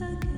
so good.